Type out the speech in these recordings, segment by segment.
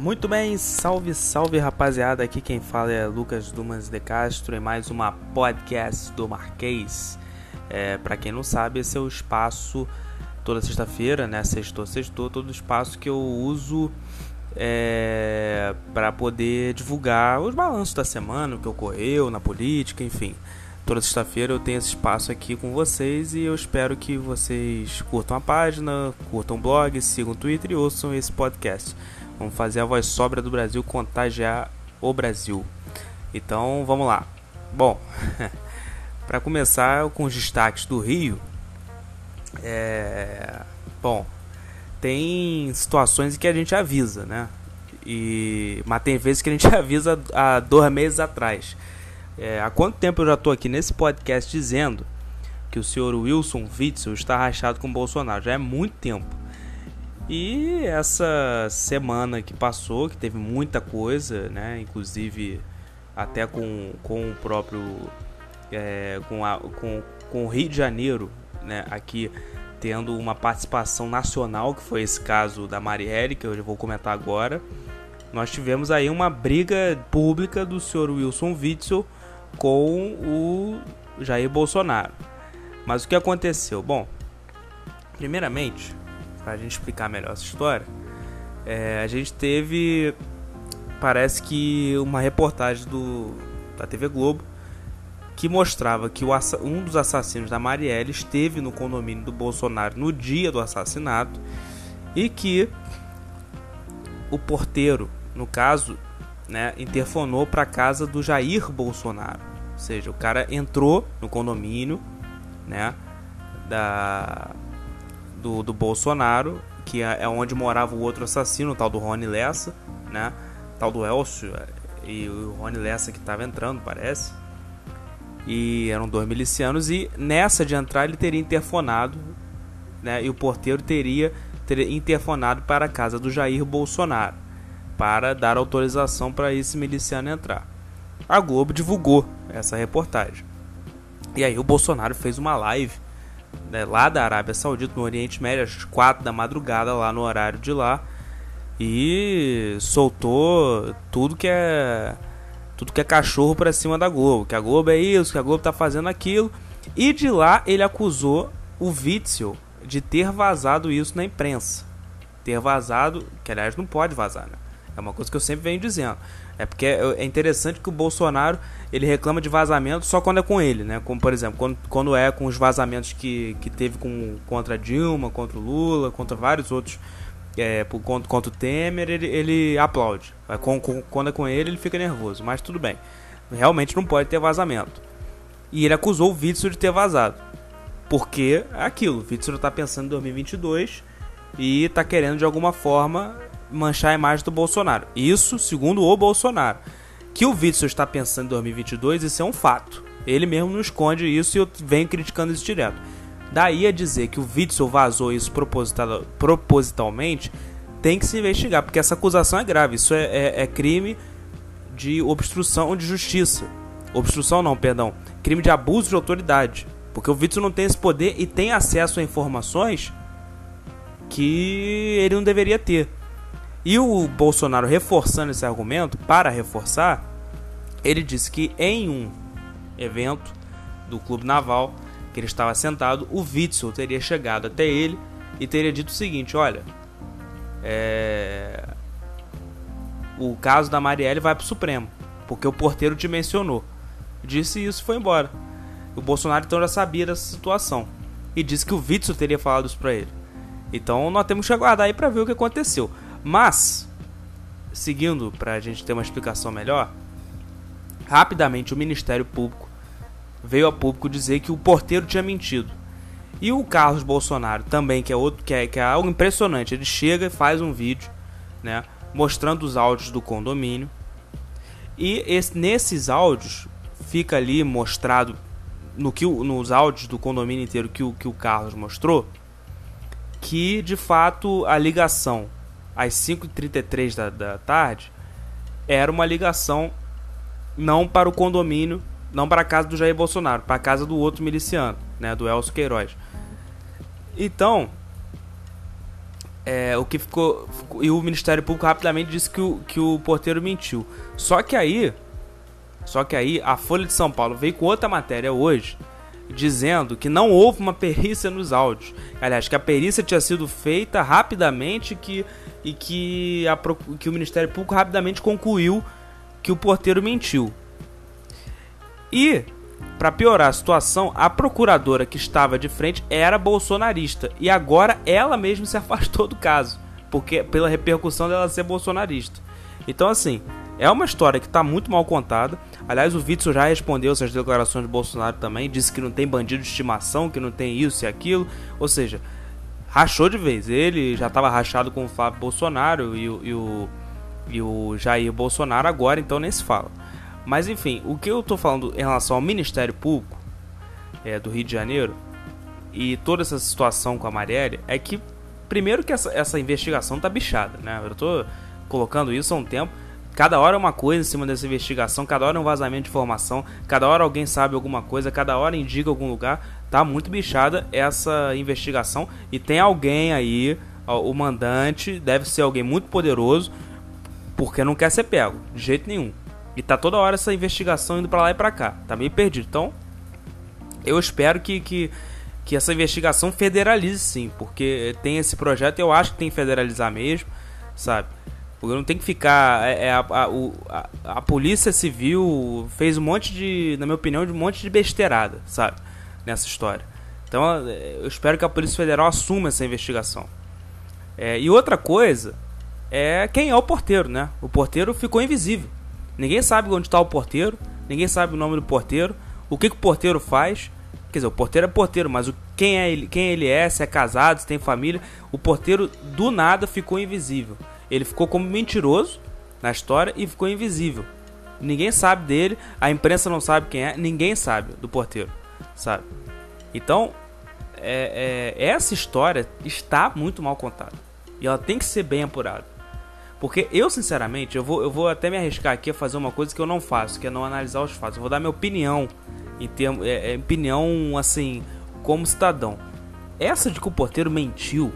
Muito bem, salve, salve rapaziada. Aqui quem fala é Lucas Dumas de Castro e mais uma podcast do Marquês. É, para quem não sabe, esse é o espaço toda sexta-feira, né? Sextou, sextou, todo espaço que eu uso é, para poder divulgar os balanços da semana, o que ocorreu na política, enfim. Toda sexta-feira eu tenho esse espaço aqui com vocês e eu espero que vocês curtam a página, curtam o blog, sigam o Twitter e ouçam esse podcast. Vamos fazer a voz sobra do Brasil contagiar o Brasil. Então vamos lá. Bom, para começar com os destaques do Rio, é... bom, tem situações que a gente avisa, né? E... Mas tem vezes que a gente avisa há dois meses atrás. É... Há quanto tempo eu já estou aqui nesse podcast dizendo que o senhor Wilson Witzel está rachado com o Bolsonaro? Já é muito tempo. E essa semana que passou, que teve muita coisa, né? Inclusive até com, com o próprio. É, com, a, com, com o Rio de Janeiro, né? Aqui tendo uma participação nacional, que foi esse caso da Marielle, que eu vou comentar agora. Nós tivemos aí uma briga pública do senhor Wilson Witzel com o Jair Bolsonaro. Mas o que aconteceu? Bom, primeiramente, para a gente explicar melhor essa história, é, a gente teve, parece que uma reportagem do da TV Globo que mostrava que o, um dos assassinos da Marielle esteve no condomínio do Bolsonaro no dia do assassinato e que o porteiro, no caso, né, interfonou para a casa do Jair Bolsonaro. Ou seja, o cara entrou no condomínio, né, da do, do Bolsonaro, que é, é onde morava o outro assassino, o tal do Rony Lessa, né, tal do Elcio e o Rony Lessa que estava entrando, parece e eram dois milicianos e nessa de entrar ele teria interfonado, né, e o porteiro teria, teria interfonado para a casa do Jair Bolsonaro para dar autorização para esse miliciano entrar. A Globo divulgou essa reportagem. E aí o Bolsonaro fez uma live né, lá da Arábia Saudita, no Oriente Médio, às quatro da madrugada, lá no horário de lá, e soltou tudo que é tudo que é cachorro para cima da Globo, que a Globo é isso, que a Globo tá fazendo aquilo. E de lá ele acusou o Witzel de ter vazado isso na imprensa. Ter vazado, que aliás não pode vazar, né? É uma coisa que eu sempre venho dizendo. É porque é, é interessante que o Bolsonaro ele reclama de vazamento só quando é com ele, né? Como por exemplo, quando, quando é com os vazamentos que, que teve com, contra Dilma, contra Lula, contra vários outros é, por, contra, contra o Temer, ele, ele aplaude. Com, com, quando é com ele, ele fica nervoso. Mas tudo bem. Realmente não pode ter vazamento. E ele acusou o Witzel de ter vazado. Porque é aquilo. O Witzel está pensando em 2022 e está querendo de alguma forma manchar a imagem do Bolsonaro. Isso segundo o Bolsonaro. Que o Witzel está pensando em 2022, isso é um fato. Ele mesmo não esconde isso e eu venho criticando isso direto. Daí a dizer que o Witzel vazou isso proposital, propositalmente, tem que se investigar, porque essa acusação é grave. Isso é, é, é crime de obstrução de justiça. Obstrução não, perdão. Crime de abuso de autoridade. Porque o Witzel não tem esse poder e tem acesso a informações que ele não deveria ter. E o Bolsonaro reforçando esse argumento, para reforçar, ele disse que em um evento do Clube Naval, que ele estava sentado, o Witzel teria chegado até ele e teria dito o seguinte: Olha, é... o caso da Marielle vai para o Supremo, porque o porteiro te mencionou. Disse isso e foi embora. O Bolsonaro então já sabia dessa situação e disse que o Witzel teria falado isso para ele. Então nós temos que aguardar aí para ver o que aconteceu. Mas, seguindo para a gente ter uma explicação melhor, rapidamente o Ministério Público veio a público dizer que o porteiro tinha mentido. E o Carlos Bolsonaro também, que é outro que é, que é algo impressionante, ele chega e faz um vídeo, né, mostrando os áudios do condomínio. E esse, nesses áudios fica ali mostrado no que nos áudios do condomínio inteiro que o que o Carlos mostrou que de fato a ligação às 5h33 da, da tarde era uma ligação não para o condomínio não para a casa do Jair Bolsonaro, para a casa do outro miliciano, né, do Elcio Queiroz. Então, é, o que ficou, ficou, E o Ministério Público rapidamente disse que o, que o porteiro mentiu. Só que aí. Só que aí a Folha de São Paulo veio com outra matéria hoje dizendo que não houve uma perícia nos áudios. Aliás, que a perícia tinha sido feita rapidamente que, e que, a, que o Ministério Público rapidamente concluiu que o porteiro mentiu. E, para piorar a situação, a procuradora que estava de frente era bolsonarista e agora ela mesma se afastou do caso, porque pela repercussão dela ser bolsonarista. Então, assim, é uma história que está muito mal contada. Aliás, o Witzel já respondeu essas declarações de Bolsonaro também, disse que não tem bandido de estimação, que não tem isso e aquilo. Ou seja, rachou de vez. Ele já estava rachado com o Flávio Bolsonaro e o, e o, e o Jair Bolsonaro agora, então nem se fala. Mas enfim, o que eu estou falando em relação ao Ministério Público é, do Rio de Janeiro e toda essa situação com a Marielle é que, primeiro, que essa, essa investigação tá bichada, né? Eu estou colocando isso há um tempo. Cada hora é uma coisa em cima dessa investigação, cada hora é um vazamento de informação, cada hora alguém sabe alguma coisa, cada hora indica algum lugar. Tá muito bichada essa investigação e tem alguém aí, o mandante deve ser alguém muito poderoso, porque não quer ser pego, de jeito nenhum. E tá toda hora essa investigação indo para lá e para cá. Tá meio perdido. Então, eu espero que, que, que essa investigação federalize sim, porque tem esse projeto eu acho que tem que federalizar mesmo, sabe? Porque não tem que ficar. É, é a, a, a, a, Polícia Civil fez um monte de, na minha opinião, de um monte de besteirada, sabe? Nessa história. Então eu espero que a Polícia Federal assuma essa investigação. É, e outra coisa é quem é o porteiro, né? O porteiro ficou invisível. Ninguém sabe onde está o porteiro, ninguém sabe o nome do porteiro, o que, que o porteiro faz. Quer dizer, o porteiro é porteiro, mas o, quem, é ele, quem ele é, se é casado, se tem família. O porteiro do nada ficou invisível. Ele ficou como mentiroso na história e ficou invisível. Ninguém sabe dele, a imprensa não sabe quem é, ninguém sabe do porteiro, sabe? Então, é, é, essa história está muito mal contada e ela tem que ser bem apurada. Porque eu, sinceramente, eu vou, eu vou até me arriscar aqui a fazer uma coisa que eu não faço, que é não analisar os fatos. Eu vou dar minha opinião, em termo, é, é, opinião assim, como cidadão. Essa de que o porteiro mentiu,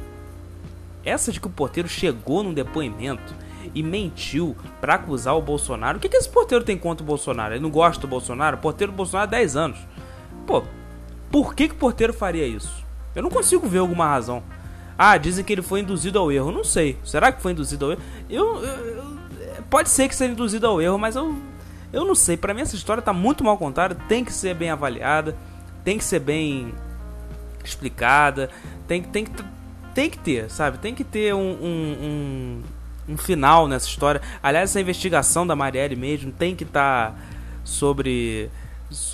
essa de que o porteiro chegou num depoimento e mentiu para acusar o Bolsonaro. O que, que esse porteiro tem contra o Bolsonaro? Ele não gosta do Bolsonaro? O porteiro do Bolsonaro há 10 anos. Pô, por que, que o porteiro faria isso? Eu não consigo ver alguma razão. Ah, dizem que ele foi induzido ao erro. Não sei. Será que foi induzido ao erro? Eu, eu, eu pode ser que seja induzido ao erro, mas eu, eu não sei. Para mim essa história tá muito mal contada. Tem que ser bem avaliada. Tem que ser bem explicada. Tem, tem, que, tem que ter, sabe? Tem que ter um, um, um, um final nessa história. Aliás, essa investigação da Marielle mesmo tem que estar tá sobre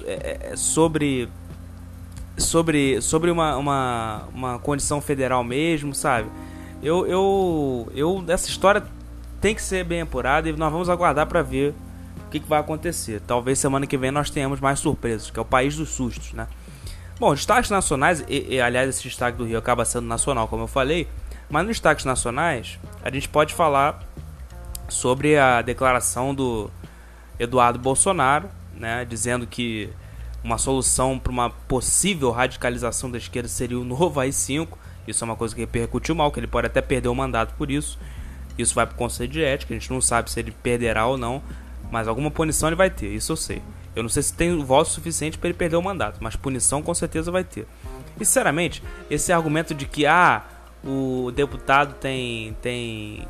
é, é, sobre sobre, sobre uma, uma, uma condição federal mesmo, sabe? Eu, eu, eu, essa história tem que ser bem apurada e nós vamos aguardar para ver o que, que, vai acontecer. Talvez semana que vem nós tenhamos mais surpresas, que é o país dos sustos, né? Bom, destaques nacionais, e, e aliás, esse destaque do Rio acaba sendo nacional, como eu falei, mas nos destaques nacionais, a gente pode falar sobre a declaração do Eduardo Bolsonaro, né, dizendo que uma solução para uma possível radicalização da esquerda seria o novo AI-5. Isso é uma coisa que repercutiu mal, que ele pode até perder o mandato por isso. Isso vai para o Conselho de Ética, a gente não sabe se ele perderá ou não, mas alguma punição ele vai ter, isso eu sei. Eu não sei se tem voto suficiente para ele perder o mandato, mas punição com certeza vai ter. E sinceramente, esse argumento de que ah, o deputado tem tem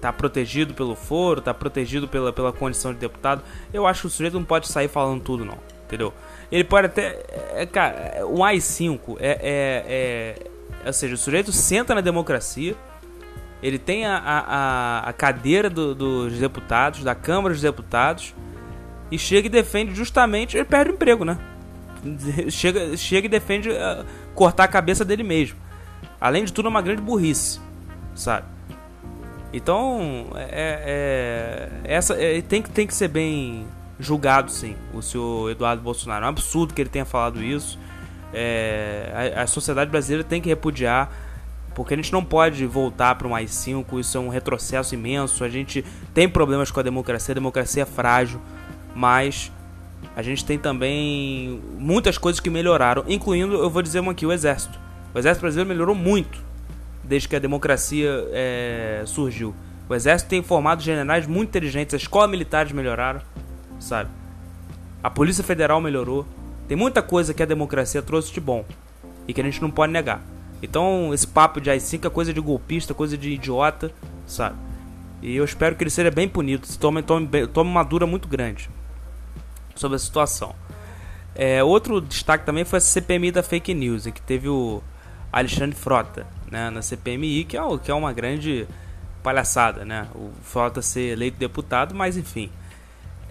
tá protegido pelo foro, tá protegido pela, pela condição de deputado, eu acho que o sujeito não pode sair falando tudo não entendeu? Ele pode até. É, cara, um AI-5 é, é, é, Ou seja, o sujeito senta na democracia, ele tem a, a, a cadeira do, dos deputados, da Câmara dos Deputados, e chega e defende justamente. Ele perde o emprego, né? Chega, chega e defende uh, cortar a cabeça dele mesmo. Além de tudo, é uma grande burrice, sabe? Então, é, é, essa é, tem, tem que ser bem julgado sim, o senhor Eduardo Bolsonaro. É um absurdo que ele tenha falado isso. É, a, a, sociedade brasileira tem que repudiar, porque a gente não pode voltar para um mais 5 isso é um retrocesso imenso. A gente tem problemas com a democracia, a democracia é frágil, mas a gente tem também muitas coisas que melhoraram, incluindo, eu vou dizer uma aqui, o exército. O exército brasileiro melhorou muito, desde que a democracia é, surgiu. O exército tem formado generais muito inteligentes, as escolas militares melhoraram, sabe? A Polícia Federal melhorou. Tem muita coisa que a democracia trouxe de bom e que a gente não pode negar. Então, esse papo de AI-5 é coisa de golpista, coisa de idiota, sabe? E eu espero que ele seja bem punido, se tome, tome, tome uma dura muito grande sobre a situação. É, outro destaque também foi a CPMI da fake news, que teve o Alexandre Frota né, na CPMI, que é, que é uma grande palhaçada, né? O Frota ser eleito deputado, mas enfim.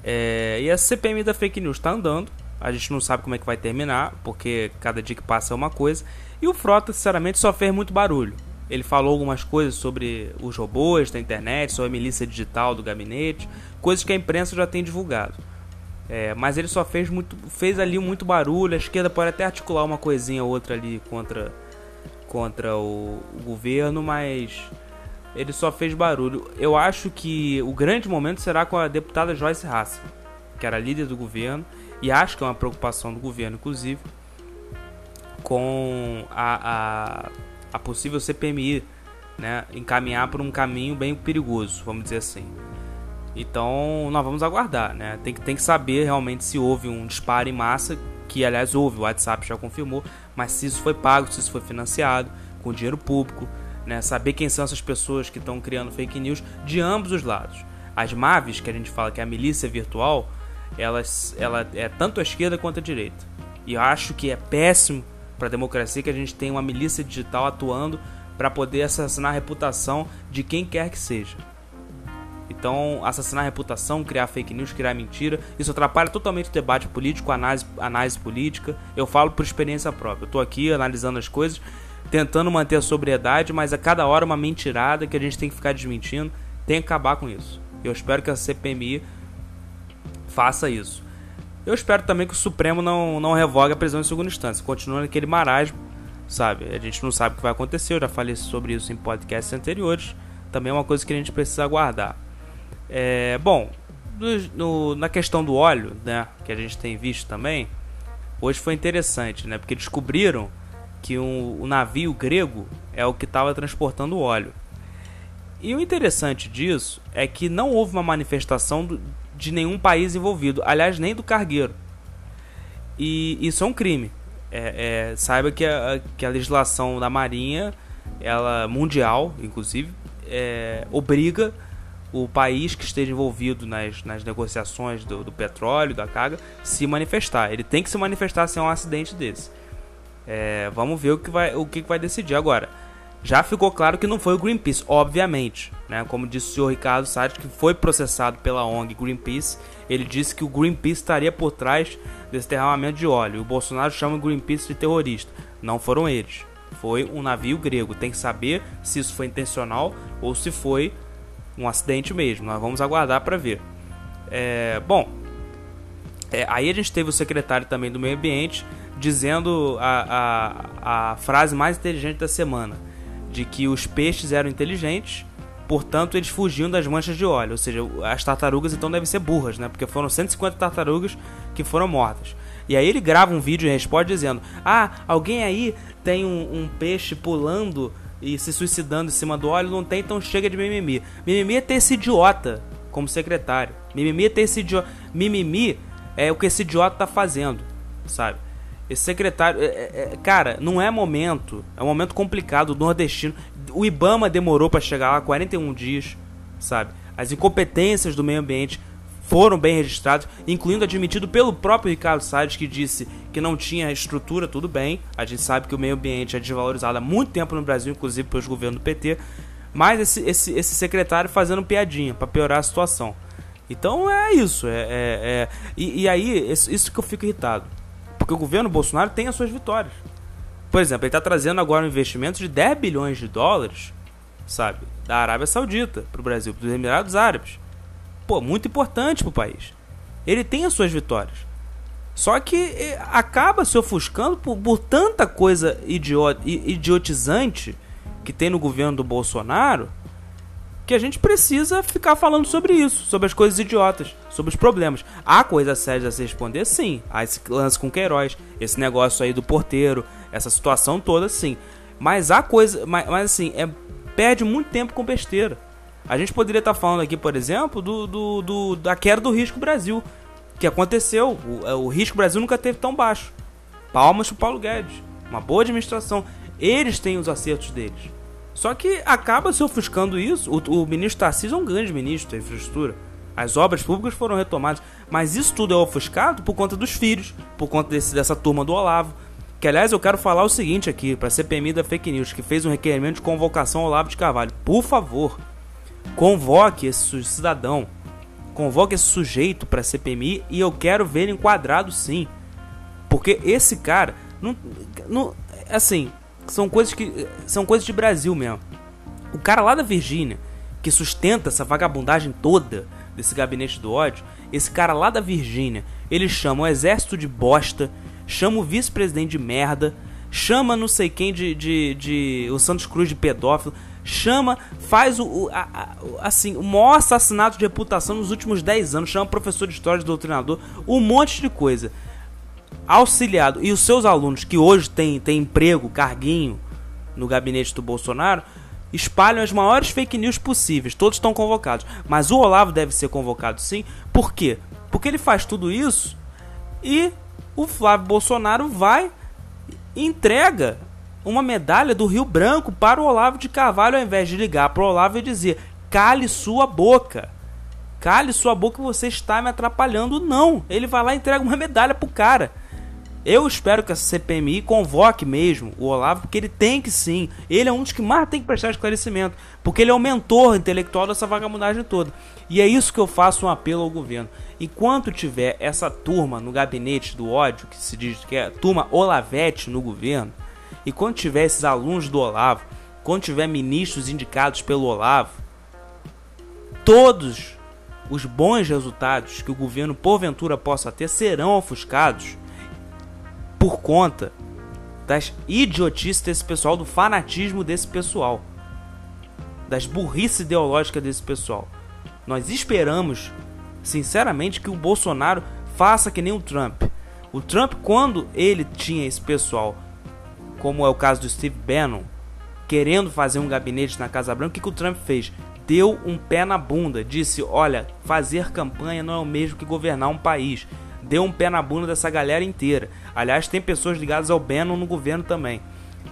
É, e a CPMI da fake news está andando. A gente não sabe como é que vai terminar, porque cada dia que passa é uma coisa. E o Frota, sinceramente, só fez muito barulho. Ele falou algumas coisas sobre os robôs da internet, sobre a milícia digital do gabinete, coisas que a imprensa já tem divulgado. É, mas ele só fez muito, fez ali muito barulho. A esquerda pode até articular uma coisinha ou outra ali contra, contra o, o governo, mas ele só fez barulho. Eu acho que o grande momento será com a deputada Joyce Hasselman, que era líder do governo, e acho que é uma preocupação do governo, inclusive, com a, a, a possível CPMI né, encaminhar por um caminho bem perigoso, vamos dizer assim. Então, nós vamos aguardar, né? Tem que, tem que saber realmente se houve um disparo em massa, que aliás houve, o WhatsApp já confirmou, mas se isso foi pago, se isso foi financiado com dinheiro público, né? Saber quem são essas pessoas que estão criando fake news de ambos os lados. As MAVs, que a gente fala que é a milícia virtual, elas, ela é tanto a esquerda quanto a direita. E eu acho que é péssimo para a democracia que a gente tenha uma milícia digital atuando para poder assassinar a reputação de quem quer que seja. Então, assassinar a reputação, criar fake news, criar mentira, isso atrapalha totalmente o debate político, a análise, análise política. Eu falo por experiência própria. Eu tô aqui analisando as coisas, tentando manter a sobriedade, mas a cada hora uma mentirada que a gente tem que ficar desmentindo. Tem que acabar com isso. Eu espero que a CPMI faça isso. Eu espero também que o Supremo não, não revogue a prisão em segunda instância. Continua naquele marasmo, sabe? A gente não sabe o que vai acontecer. Eu já falei sobre isso em podcasts anteriores. Também é uma coisa que a gente precisa aguardar. É, bom, no, na questão do óleo, né, que a gente tem visto também, hoje foi interessante, né, porque descobriram que um, o navio grego é o que estava transportando o óleo. E o interessante disso é que não houve uma manifestação do, de nenhum país envolvido, aliás, nem do cargueiro. E isso é um crime. É, é, saiba que a, que a legislação da Marinha, ela mundial, inclusive, é, obriga o país que esteja envolvido nas, nas negociações do, do, petróleo, da carga, se manifestar. Ele tem que se manifestar sem um acidente desse. É, vamos ver o que, vai, o que vai decidir agora. Já ficou claro que não foi o Greenpeace, obviamente. Né? Como disse o senhor Ricardo Salles, que foi processado pela ONG Greenpeace. Ele disse que o Greenpeace estaria por trás desse derramamento de óleo. O Bolsonaro chama o Greenpeace de terrorista. Não foram eles. Foi um navio grego. Tem que saber se isso foi intencional ou se foi um acidente mesmo. Nós vamos aguardar para ver. É, bom, é, aí a gente teve o secretário também do Meio Ambiente dizendo a, a, a frase mais inteligente da semana: de que os peixes eram inteligentes, portanto eles fugiam das manchas de óleo. Ou seja, as tartarugas então devem ser burras, né? Porque foram 150 tartarugas que foram mortas. E aí ele grava um vídeo e responde dizendo: Ah, alguém aí tem um, um peixe pulando e se suicidando em cima do óleo, não tem, então chega de mimimi. Mimimi é ter esse idiota como secretário. Mimimi é ter esse idiota. Mimimi é o que esse idiota tá fazendo, sabe? Esse secretário. É, é, é cara, não é momento. É um momento complicado. O nordestino. O Ibama demorou para chegar lá 41 dias, sabe? As incompetências do meio ambiente foram bem registrados, incluindo admitido pelo próprio Ricardo Salles, que disse que não tinha estrutura, tudo bem. A gente sabe que o meio ambiente é desvalorizado há muito tempo no Brasil, inclusive pelos governos do PT. Mas esse, esse, esse secretário fazendo piadinha para piorar a situação. Então é isso. É, é, é e, e, aí, isso, que eu fico irritado. Porque o governo Bolsonaro tem as suas vitórias. Por exemplo, ele está trazendo agora um investimento de 10 bilhões de dólares, sabe, da Arábia Saudita para o Brasil, dos Emirados Árabes pô, muito importante pro país. Ele tem as suas vitórias. Só que eh, acaba se ofuscando por, por tanta coisa idiot, idiotizante que tem no governo do Bolsonaro que a gente precisa ficar falando sobre isso, sobre as coisas idiotas, sobre os problemas. Há coisas sérias a se responder, sim. Há esse lance com Queiroz, esse negócio aí do porteiro, essa situação toda, sim. Mas a coisa. Mas, mas assim, é, perde muito tempo com besteira. A gente poderia estar tá falando aqui, por exemplo, do, do, do, da queda do risco Brasil. Que aconteceu. O, é, o risco Brasil nunca teve tão baixo. Palmas pro Paulo Guedes. Uma boa administração. Eles têm os acertos deles. Só que acaba se ofuscando isso. O, o ministro Tarcísio é um grande ministro da infraestrutura. As obras públicas foram retomadas. Mas isso tudo é ofuscado por conta dos filhos, por conta desse, dessa turma do Olavo. Que aliás eu quero falar o seguinte aqui, para a CPMI da Fake News, que fez um requerimento de convocação ao Olavo de Carvalho. Por favor, convoque esse cidadão, convoque esse sujeito para a CPMI e eu quero ver ele enquadrado sim. Porque esse cara, não, não, assim, são coisas que são coisas de Brasil mesmo. O cara lá da Virgínia, que sustenta essa vagabundagem toda desse gabinete do ódio, esse cara lá da Virgínia, ele chama o exército de bosta, chama o vice-presidente de merda, chama não sei quem de, de, de, o Santos Cruz de pedófilo, chama, faz o, o a, assim, o maior assassinato de reputação nos últimos 10 anos, chama professor de história, de doutrinador, um monte de coisa. Auxiliado, e os seus alunos que hoje têm, têm emprego, carguinho no gabinete do Bolsonaro, espalham as maiores fake news possíveis. Todos estão convocados. Mas o Olavo deve ser convocado sim. Por quê? Porque ele faz tudo isso e o Flávio Bolsonaro vai entrega uma medalha do Rio Branco para o Olavo de Carvalho, ao invés de ligar para o Olavo e dizer: cale sua boca. Cale sua boca, você está me atrapalhando. Não, ele vai lá e entrega uma medalha pro cara. Eu espero que essa CPMI convoque mesmo o Olavo, porque ele tem que sim. Ele é um dos que mais tem que prestar esclarecimento, porque ele é o mentor intelectual dessa vagabundagem toda. E é isso que eu faço um apelo ao governo. Enquanto tiver essa turma no gabinete do ódio, que se diz que é a turma Olavete no governo, e quando tiver esses alunos do Olavo, quando tiver ministros indicados pelo Olavo, todos os bons resultados que o governo porventura possa ter serão ofuscados por conta das idiotices desse pessoal, do fanatismo desse pessoal, das burrice ideológicas desse pessoal. Nós esperamos, sinceramente, que o Bolsonaro faça que nem o Trump. O Trump, quando ele tinha esse pessoal, como é o caso do Steve Bannon, querendo fazer um gabinete na Casa Branca, o que, que o Trump fez? Deu um pé na bunda, disse: Olha, fazer campanha não é o mesmo que governar um país deu um pé na bunda dessa galera inteira. Aliás, tem pessoas ligadas ao Bannon no governo também.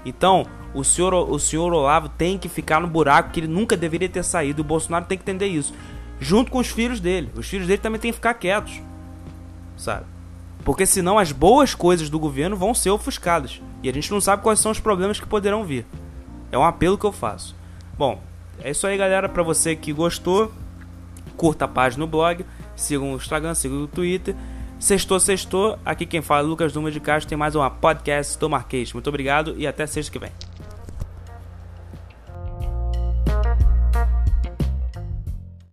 Então, o senhor, o senhor Olavo tem que ficar no buraco que ele nunca deveria ter saído. O Bolsonaro tem que entender isso. Junto com os filhos dele. Os filhos dele também têm que ficar quietos. Sabe? Porque senão as boas coisas do governo vão ser ofuscadas. E a gente não sabe quais são os problemas que poderão vir. É um apelo que eu faço. Bom, é isso aí, galera. Para você que gostou, curta a página no blog, siga o Instagram, siga o Twitter. Sextou, sextou. Aqui quem fala é Lucas Duma de Castro. Tem mais uma podcast do Marquês. Muito obrigado e até sexta que vem.